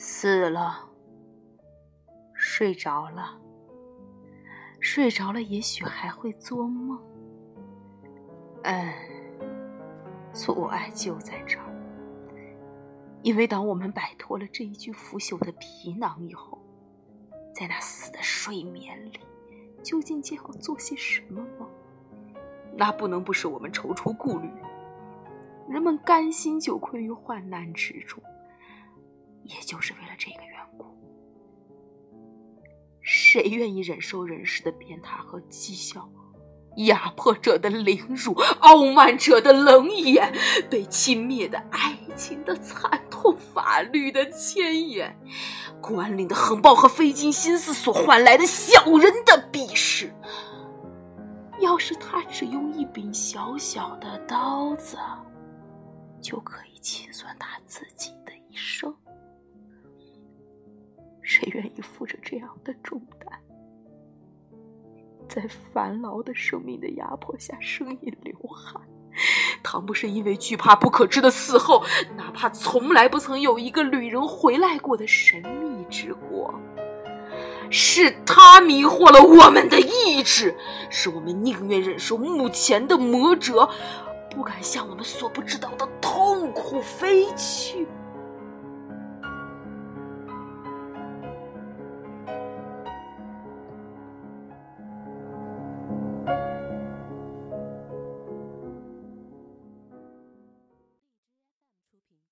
死了，睡着了，睡着了，也许还会做梦。嗯，阻碍就在这儿，因为当我们摆脱了这一具腐朽的皮囊以后，在那死的睡眠里，究竟将要做些什么梦？那不能不使我们踌躇顾虑。人们甘心久困于患难之中，也就是为了这个缘故。谁愿意忍受人世的鞭挞和讥笑，压迫者的凌辱，傲慢者的冷眼，被轻蔑的爱情的惨痛，法律的牵延，官吏的横暴和费尽心思所换来的小人的鄙视？要是他只用一柄小小的刀子，就可以清算他自己愿意负着这样的重担，在繁劳的生命的压迫下声音流汗？倘不是因为惧怕不可知的死后，哪怕从来不曾有一个旅人回来过的神秘之国。是他迷惑了我们的意志，使我们宁愿忍受目前的魔折，不敢向我们所不知道的痛苦飞去。